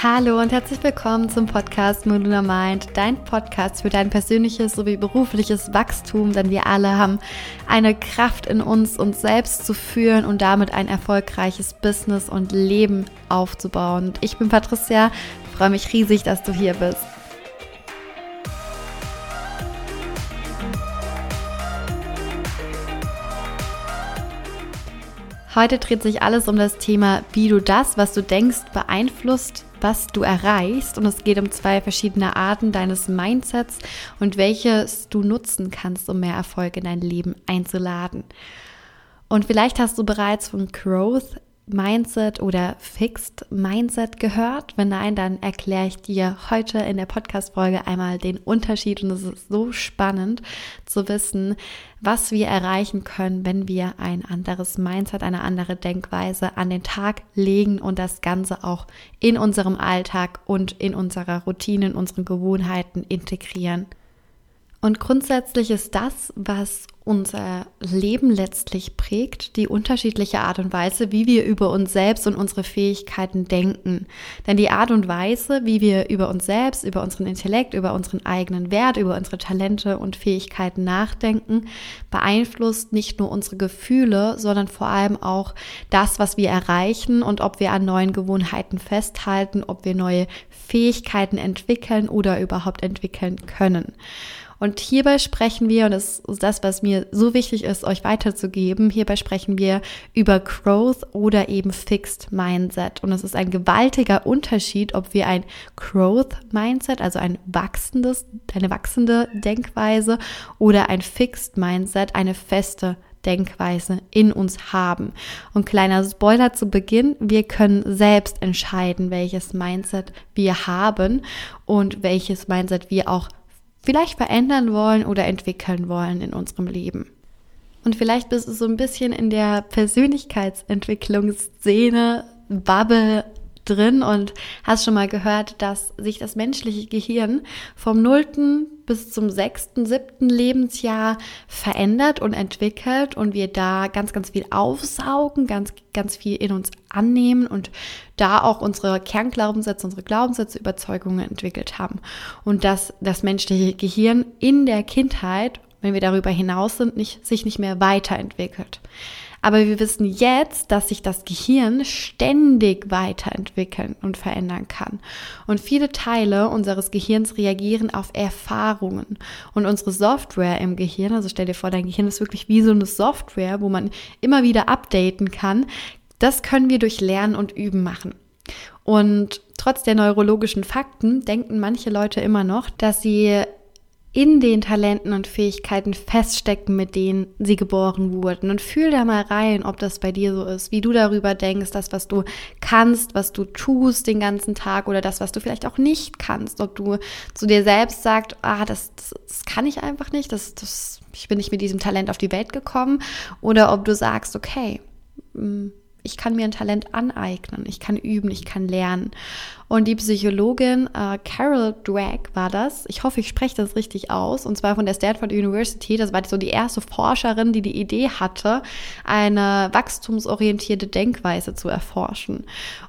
Hallo und herzlich willkommen zum Podcast Moduna Mind, dein Podcast für dein persönliches sowie berufliches Wachstum, denn wir alle haben eine Kraft in uns, uns selbst zu führen und damit ein erfolgreiches Business und Leben aufzubauen. Und ich bin Patricia, freue mich riesig, dass du hier bist. Heute dreht sich alles um das Thema, wie du das, was du denkst, beeinflusst, was du erreichst. Und es geht um zwei verschiedene Arten deines Mindsets und welches du nutzen kannst, um mehr Erfolg in dein Leben einzuladen. Und vielleicht hast du bereits von Growth Mindset oder Fixed Mindset gehört? Wenn nein, dann erkläre ich dir heute in der Podcast-Folge einmal den Unterschied und es ist so spannend zu wissen, was wir erreichen können, wenn wir ein anderes Mindset, eine andere Denkweise an den Tag legen und das Ganze auch in unserem Alltag und in unserer Routine, in unseren Gewohnheiten integrieren. Und grundsätzlich ist das, was unser Leben letztlich prägt, die unterschiedliche Art und Weise, wie wir über uns selbst und unsere Fähigkeiten denken. Denn die Art und Weise, wie wir über uns selbst, über unseren Intellekt, über unseren eigenen Wert, über unsere Talente und Fähigkeiten nachdenken, beeinflusst nicht nur unsere Gefühle, sondern vor allem auch das, was wir erreichen und ob wir an neuen Gewohnheiten festhalten, ob wir neue Fähigkeiten entwickeln oder überhaupt entwickeln können. Und hierbei sprechen wir, und das ist das, was mir so wichtig ist, euch weiterzugeben, hierbei sprechen wir über Growth oder eben Fixed Mindset. Und es ist ein gewaltiger Unterschied, ob wir ein Growth Mindset, also ein wachsendes, eine wachsende Denkweise oder ein Fixed Mindset, eine feste Denkweise in uns haben. Und kleiner Spoiler zu Beginn, wir können selbst entscheiden, welches Mindset wir haben und welches Mindset wir auch vielleicht verändern wollen oder entwickeln wollen in unserem Leben. Und vielleicht bist du so ein bisschen in der Persönlichkeitsentwicklungsszene, Bubble drin und hast schon mal gehört, dass sich das menschliche Gehirn vom nullten bis zum sechsten, siebten Lebensjahr verändert und entwickelt und wir da ganz, ganz viel aufsaugen, ganz, ganz viel in uns annehmen und da auch unsere Kernglaubenssätze, unsere Glaubenssätze, Überzeugungen entwickelt haben. Und dass das menschliche Gehirn in der Kindheit, wenn wir darüber hinaus sind, nicht, sich nicht mehr weiterentwickelt. Aber wir wissen jetzt, dass sich das Gehirn ständig weiterentwickeln und verändern kann. Und viele Teile unseres Gehirns reagieren auf Erfahrungen. Und unsere Software im Gehirn, also stell dir vor, dein Gehirn ist wirklich wie so eine Software, wo man immer wieder updaten kann. Das können wir durch Lernen und Üben machen. Und trotz der neurologischen Fakten denken manche Leute immer noch, dass sie in den Talenten und Fähigkeiten feststecken, mit denen sie geboren wurden. Und fühl da mal rein, ob das bei dir so ist, wie du darüber denkst, das, was du kannst, was du tust den ganzen Tag oder das, was du vielleicht auch nicht kannst. Ob du zu dir selbst sagst, ah, das, das, das kann ich einfach nicht, das, das, ich bin nicht mit diesem Talent auf die Welt gekommen. Oder ob du sagst, okay, mm, ich kann mir ein Talent aneignen, ich kann üben, ich kann lernen. Und die Psychologin äh, Carol Dweck war das. Ich hoffe, ich spreche das richtig aus. Und zwar von der Stanford University. Das war so die erste Forscherin, die die Idee hatte, eine wachstumsorientierte Denkweise zu erforschen.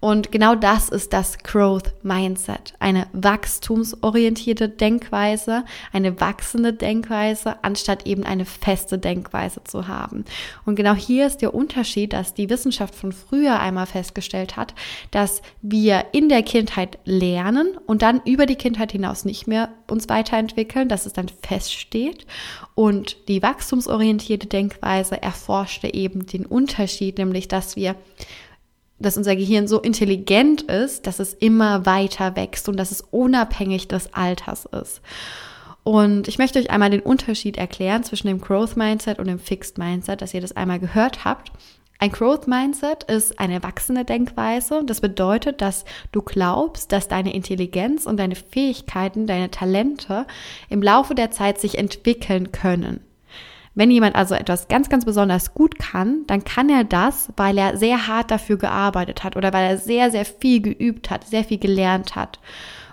Und genau das ist das Growth Mindset. Eine wachstumsorientierte Denkweise, eine wachsende Denkweise, anstatt eben eine feste Denkweise zu haben. Und genau hier ist der Unterschied, dass die Wissenschaft von früher einmal festgestellt hat, dass wir in der Kindheit Kindheit lernen und dann über die Kindheit hinaus nicht mehr uns weiterentwickeln, dass es dann feststeht. Und die wachstumsorientierte Denkweise erforschte eben den Unterschied, nämlich dass wir dass unser Gehirn so intelligent ist, dass es immer weiter wächst und dass es unabhängig des Alters ist. Und ich möchte euch einmal den Unterschied erklären zwischen dem Growth Mindset und dem Fixed Mindset, dass ihr das einmal gehört habt. Ein Growth Mindset ist eine erwachsene Denkweise. Das bedeutet, dass du glaubst, dass deine Intelligenz und deine Fähigkeiten, deine Talente im Laufe der Zeit sich entwickeln können. Wenn jemand also etwas ganz, ganz besonders gut kann, dann kann er das, weil er sehr hart dafür gearbeitet hat oder weil er sehr, sehr viel geübt hat, sehr viel gelernt hat.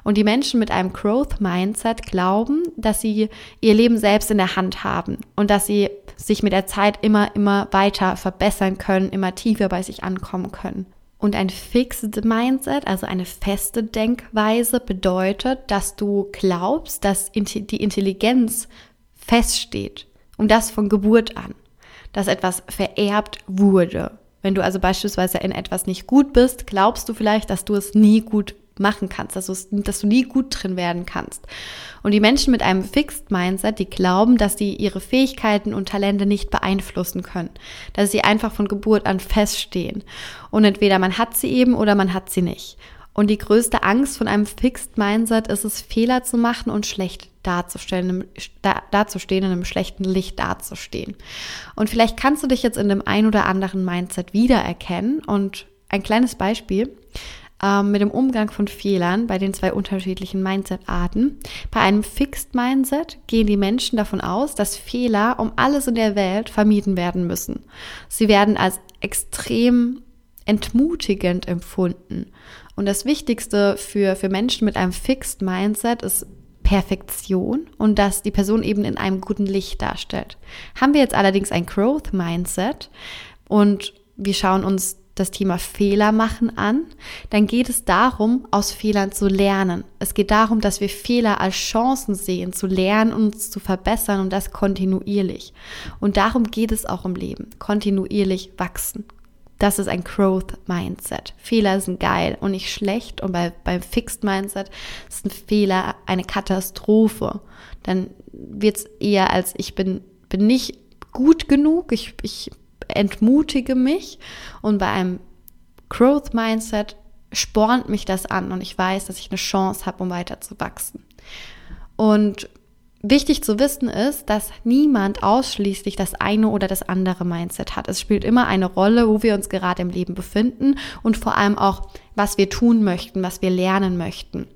Und die Menschen mit einem Growth Mindset glauben, dass sie ihr Leben selbst in der Hand haben und dass sie sich mit der Zeit immer, immer weiter verbessern können, immer tiefer bei sich ankommen können. Und ein Fixed Mindset, also eine feste Denkweise, bedeutet, dass du glaubst, dass die Intelligenz feststeht. Und das von Geburt an. Dass etwas vererbt wurde. Wenn du also beispielsweise in etwas nicht gut bist, glaubst du vielleicht, dass du es nie gut machen kannst, dass, dass du nie gut drin werden kannst. Und die Menschen mit einem Fixed Mindset, die glauben, dass sie ihre Fähigkeiten und Talente nicht beeinflussen können, dass sie einfach von Geburt an feststehen. Und entweder man hat sie eben oder man hat sie nicht. Und die größte Angst von einem Fixed Mindset ist es, Fehler zu machen und schlecht darzustellen, dazustehen, in einem schlechten Licht dazustehen. Und vielleicht kannst du dich jetzt in dem ein oder anderen Mindset wiedererkennen. Und ein kleines Beispiel ähm, mit dem Umgang von Fehlern bei den zwei unterschiedlichen Mindset-Arten. Bei einem Fixed Mindset gehen die Menschen davon aus, dass Fehler um alles in der Welt vermieden werden müssen. Sie werden als extrem entmutigend empfunden. Und das Wichtigste für, für Menschen mit einem Fixed Mindset ist Perfektion und dass die Person eben in einem guten Licht darstellt. Haben wir jetzt allerdings ein Growth Mindset und wir schauen uns das Thema Fehler machen an, dann geht es darum, aus Fehlern zu lernen. Es geht darum, dass wir Fehler als Chancen sehen, zu lernen und uns zu verbessern und das kontinuierlich. Und darum geht es auch im Leben, kontinuierlich wachsen. Das ist ein Growth Mindset. Fehler sind geil und nicht schlecht. Und bei, beim Fixed Mindset ist ein Fehler eine Katastrophe. Dann wird es eher als ich bin, bin nicht gut genug, ich, ich entmutige mich und bei einem Growth Mindset spornt mich das an und ich weiß, dass ich eine Chance habe, um weiter zu wachsen. Und wichtig zu wissen ist, dass niemand ausschließlich das eine oder das andere Mindset hat. Es spielt immer eine Rolle, wo wir uns gerade im Leben befinden und vor allem auch, was wir tun möchten, was wir lernen möchten.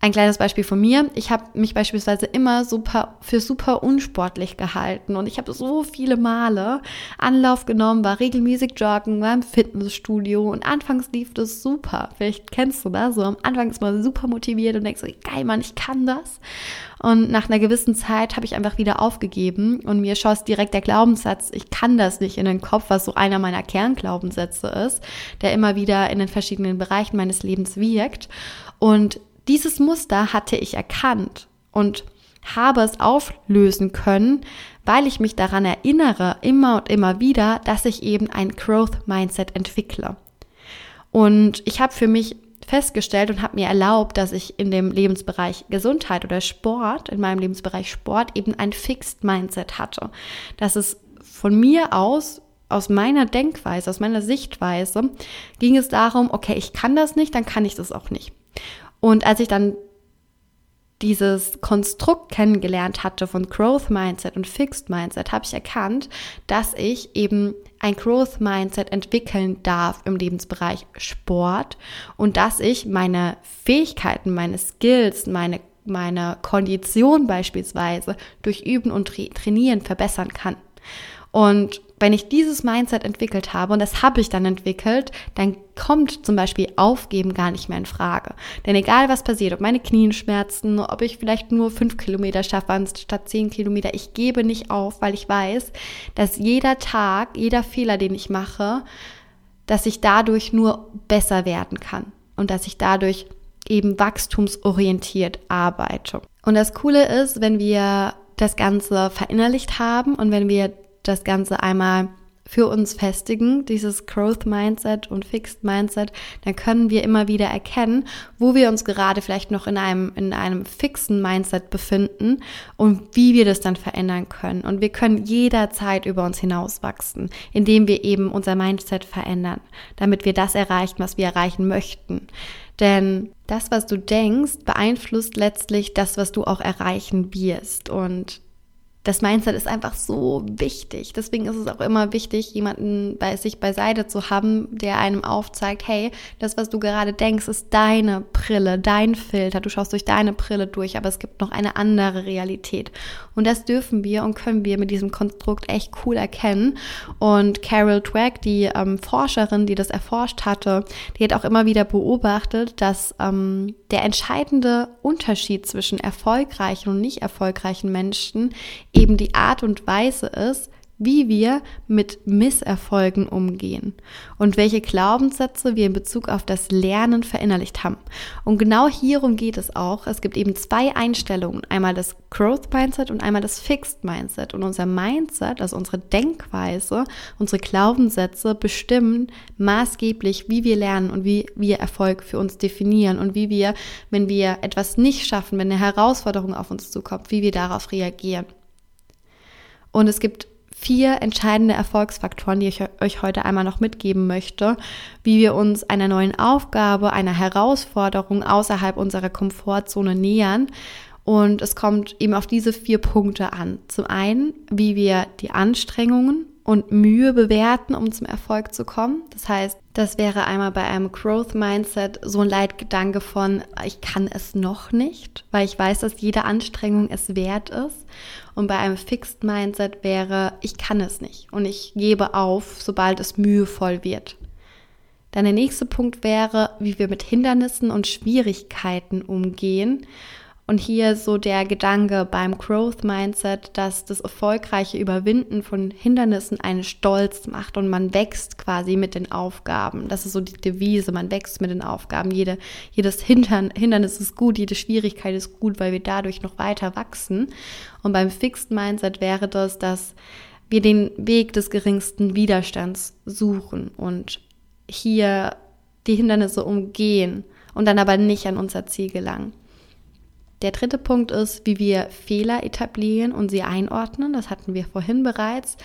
Ein kleines Beispiel von mir. Ich habe mich beispielsweise immer super für super unsportlich gehalten und ich habe so viele Male Anlauf genommen, war regelmäßig joggen, war im Fitnessstudio und anfangs lief das super. Vielleicht kennst du das so. Am Anfang ist man super motiviert und denkst so, geil, Mann, ich kann das. Und nach einer gewissen Zeit habe ich einfach wieder aufgegeben und mir schoss direkt der Glaubenssatz, ich kann das nicht in den Kopf, was so einer meiner Kernglaubenssätze ist, der immer wieder in den verschiedenen Bereichen meines Lebens wirkt. Und dieses Muster hatte ich erkannt und habe es auflösen können, weil ich mich daran erinnere, immer und immer wieder, dass ich eben ein Growth Mindset entwickle. Und ich habe für mich festgestellt und habe mir erlaubt, dass ich in dem Lebensbereich Gesundheit oder Sport, in meinem Lebensbereich Sport, eben ein Fixed Mindset hatte. Dass es von mir aus aus meiner Denkweise, aus meiner Sichtweise ging es darum, okay, ich kann das nicht, dann kann ich das auch nicht. Und als ich dann dieses Konstrukt kennengelernt hatte von Growth Mindset und Fixed Mindset, habe ich erkannt, dass ich eben ein Growth Mindset entwickeln darf im Lebensbereich Sport und dass ich meine Fähigkeiten, meine Skills, meine meine Kondition beispielsweise durch Üben und Trainieren verbessern kann. Und wenn ich dieses Mindset entwickelt habe, und das habe ich dann entwickelt, dann kommt zum Beispiel Aufgeben gar nicht mehr in Frage. Denn egal was passiert, ob meine Knien schmerzen, ob ich vielleicht nur fünf Kilometer schaffe anstatt zehn Kilometer, ich gebe nicht auf, weil ich weiß, dass jeder Tag, jeder Fehler, den ich mache, dass ich dadurch nur besser werden kann und dass ich dadurch eben wachstumsorientiert arbeite. Und das Coole ist, wenn wir das Ganze verinnerlicht haben und wenn wir das Ganze einmal für uns festigen, dieses Growth Mindset und Fixed Mindset, dann können wir immer wieder erkennen, wo wir uns gerade vielleicht noch in einem, in einem fixen Mindset befinden und wie wir das dann verändern können. Und wir können jederzeit über uns hinauswachsen, indem wir eben unser Mindset verändern, damit wir das erreichen, was wir erreichen möchten. Denn das, was du denkst, beeinflusst letztlich das, was du auch erreichen wirst. Und das Mindset ist einfach so wichtig. Deswegen ist es auch immer wichtig, jemanden bei sich beiseite zu haben, der einem aufzeigt, hey, das, was du gerade denkst, ist deine Brille, dein Filter. Du schaust durch deine Brille durch, aber es gibt noch eine andere Realität. Und das dürfen wir und können wir mit diesem Konstrukt echt cool erkennen. Und Carol Dweck, die ähm, Forscherin, die das erforscht hatte, die hat auch immer wieder beobachtet, dass ähm, der entscheidende Unterschied zwischen erfolgreichen und nicht erfolgreichen Menschen eben die Art und Weise ist, wie wir mit Misserfolgen umgehen und welche Glaubenssätze wir in Bezug auf das Lernen verinnerlicht haben. Und genau hierum geht es auch. Es gibt eben zwei Einstellungen, einmal das Growth Mindset und einmal das Fixed Mindset. Und unser Mindset, also unsere Denkweise, unsere Glaubenssätze bestimmen maßgeblich, wie wir lernen und wie wir Erfolg für uns definieren und wie wir, wenn wir etwas nicht schaffen, wenn eine Herausforderung auf uns zukommt, wie wir darauf reagieren. Und es gibt vier entscheidende Erfolgsfaktoren, die ich euch heute einmal noch mitgeben möchte, wie wir uns einer neuen Aufgabe, einer Herausforderung außerhalb unserer Komfortzone nähern. Und es kommt eben auf diese vier Punkte an. Zum einen, wie wir die Anstrengungen und Mühe bewerten, um zum Erfolg zu kommen. Das heißt, das wäre einmal bei einem Growth Mindset so ein Leitgedanke von, ich kann es noch nicht, weil ich weiß, dass jede Anstrengung es wert ist. Und bei einem Fixed Mindset wäre, ich kann es nicht und ich gebe auf, sobald es mühevoll wird. Dann der nächste Punkt wäre, wie wir mit Hindernissen und Schwierigkeiten umgehen. Und hier so der Gedanke beim Growth Mindset, dass das erfolgreiche Überwinden von Hindernissen einen Stolz macht und man wächst quasi mit den Aufgaben. Das ist so die Devise, man wächst mit den Aufgaben. Jede, jedes Hintern, Hindernis ist gut, jede Schwierigkeit ist gut, weil wir dadurch noch weiter wachsen. Und beim Fixed Mindset wäre das, dass wir den Weg des geringsten Widerstands suchen und hier die Hindernisse umgehen und dann aber nicht an unser Ziel gelangen. Der dritte Punkt ist, wie wir Fehler etablieren und sie einordnen. Das hatten wir vorhin bereits.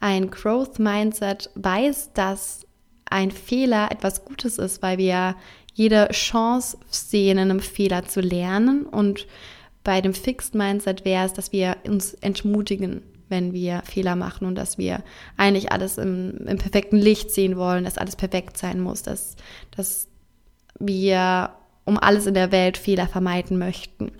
Ein Growth Mindset weiß, dass ein Fehler etwas Gutes ist, weil wir jede Chance sehen, in einem Fehler zu lernen. Und bei dem Fixed Mindset wäre es, dass wir uns entmutigen, wenn wir Fehler machen und dass wir eigentlich alles im, im perfekten Licht sehen wollen, dass alles perfekt sein muss, dass, dass wir um alles in der Welt Fehler vermeiden möchten.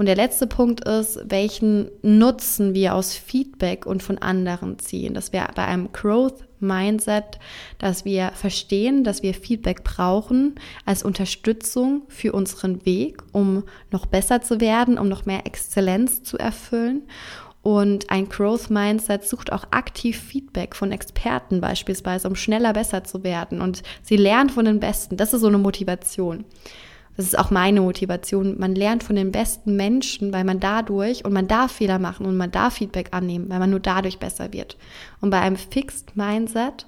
Und der letzte Punkt ist, welchen Nutzen wir aus Feedback und von anderen ziehen. Das wäre bei einem Growth Mindset, dass wir verstehen, dass wir Feedback brauchen als Unterstützung für unseren Weg, um noch besser zu werden, um noch mehr Exzellenz zu erfüllen. Und ein Growth Mindset sucht auch aktiv Feedback von Experten beispielsweise, um schneller besser zu werden. Und sie lernt von den Besten. Das ist so eine Motivation. Das ist auch meine Motivation. Man lernt von den besten Menschen, weil man dadurch, und man darf Fehler machen und man darf Feedback annehmen, weil man nur dadurch besser wird. Und bei einem Fixed Mindset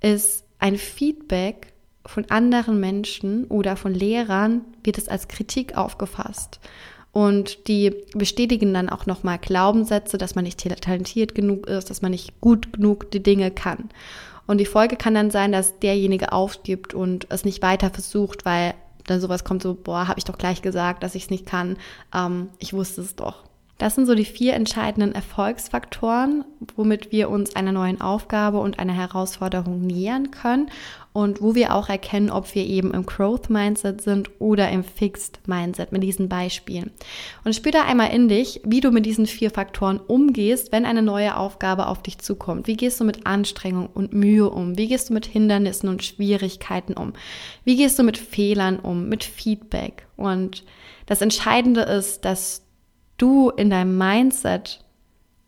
ist ein Feedback von anderen Menschen oder von Lehrern, wird es als Kritik aufgefasst. Und die bestätigen dann auch nochmal Glaubenssätze, dass man nicht talentiert genug ist, dass man nicht gut genug die Dinge kann. Und die Folge kann dann sein, dass derjenige aufgibt und es nicht weiter versucht, weil dann sowas kommt so, boah, habe ich doch gleich gesagt, dass ich es nicht kann. Ähm, ich wusste es doch. Das sind so die vier entscheidenden Erfolgsfaktoren, womit wir uns einer neuen Aufgabe und einer Herausforderung nähern können und wo wir auch erkennen, ob wir eben im Growth Mindset sind oder im Fixed Mindset mit diesen Beispielen. Und spür da einmal in dich, wie du mit diesen vier Faktoren umgehst, wenn eine neue Aufgabe auf dich zukommt. Wie gehst du mit Anstrengung und Mühe um? Wie gehst du mit Hindernissen und Schwierigkeiten um? Wie gehst du mit Fehlern um, mit Feedback? Und das Entscheidende ist, dass du in deinem Mindset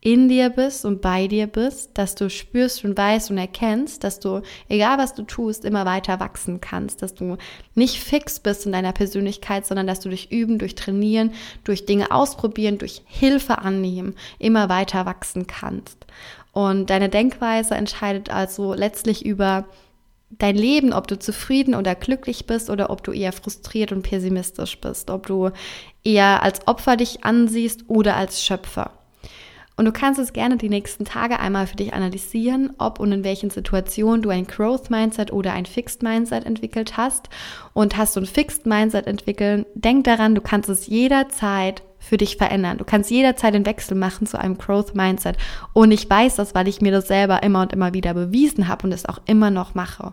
in dir bist und bei dir bist, dass du spürst und weißt und erkennst, dass du, egal was du tust, immer weiter wachsen kannst, dass du nicht fix bist in deiner Persönlichkeit, sondern dass du durch Üben, durch Trainieren, durch Dinge ausprobieren, durch Hilfe annehmen, immer weiter wachsen kannst. Und deine Denkweise entscheidet also letztlich über dein Leben, ob du zufrieden oder glücklich bist oder ob du eher frustriert und pessimistisch bist, ob du eher als Opfer dich ansiehst oder als Schöpfer. Und du kannst es gerne die nächsten Tage einmal für dich analysieren, ob und in welchen Situationen du ein Growth Mindset oder ein Fixed Mindset entwickelt hast. Und hast du ein Fixed Mindset entwickeln, denk daran, du kannst es jederzeit für dich verändern. Du kannst jederzeit den Wechsel machen zu einem Growth Mindset. Und ich weiß das, weil ich mir das selber immer und immer wieder bewiesen habe und es auch immer noch mache.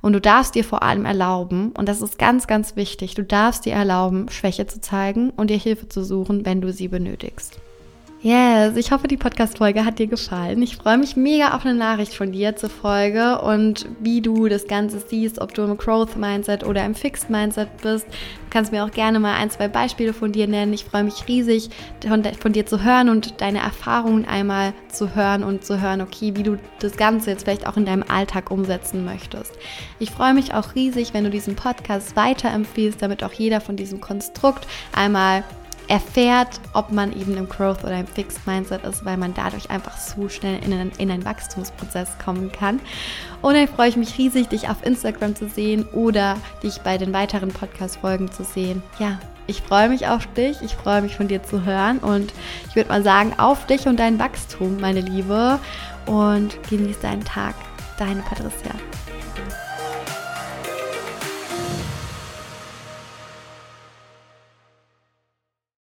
Und du darfst dir vor allem erlauben, und das ist ganz, ganz wichtig, du darfst dir erlauben, Schwäche zu zeigen und dir Hilfe zu suchen, wenn du sie benötigst. Yes, ich hoffe, die Podcast-Folge hat dir gefallen. Ich freue mich mega auf eine Nachricht von dir zur Folge und wie du das Ganze siehst, ob du im Growth-Mindset oder im Fixed-Mindset bist. Du kannst mir auch gerne mal ein, zwei Beispiele von dir nennen. Ich freue mich riesig, von, von dir zu hören und deine Erfahrungen einmal zu hören und zu hören, okay, wie du das Ganze jetzt vielleicht auch in deinem Alltag umsetzen möchtest. Ich freue mich auch riesig, wenn du diesen Podcast weiterempfiehlst, damit auch jeder von diesem Konstrukt einmal erfährt, ob man eben im Growth oder im Fixed Mindset ist, weil man dadurch einfach so schnell in einen, in einen Wachstumsprozess kommen kann. Und dann freue ich mich riesig, dich auf Instagram zu sehen oder dich bei den weiteren Podcast-Folgen zu sehen. Ja, ich freue mich auf dich, ich freue mich von dir zu hören und ich würde mal sagen, auf dich und dein Wachstum, meine Liebe. Und genieß deinen Tag. Deine Patricia.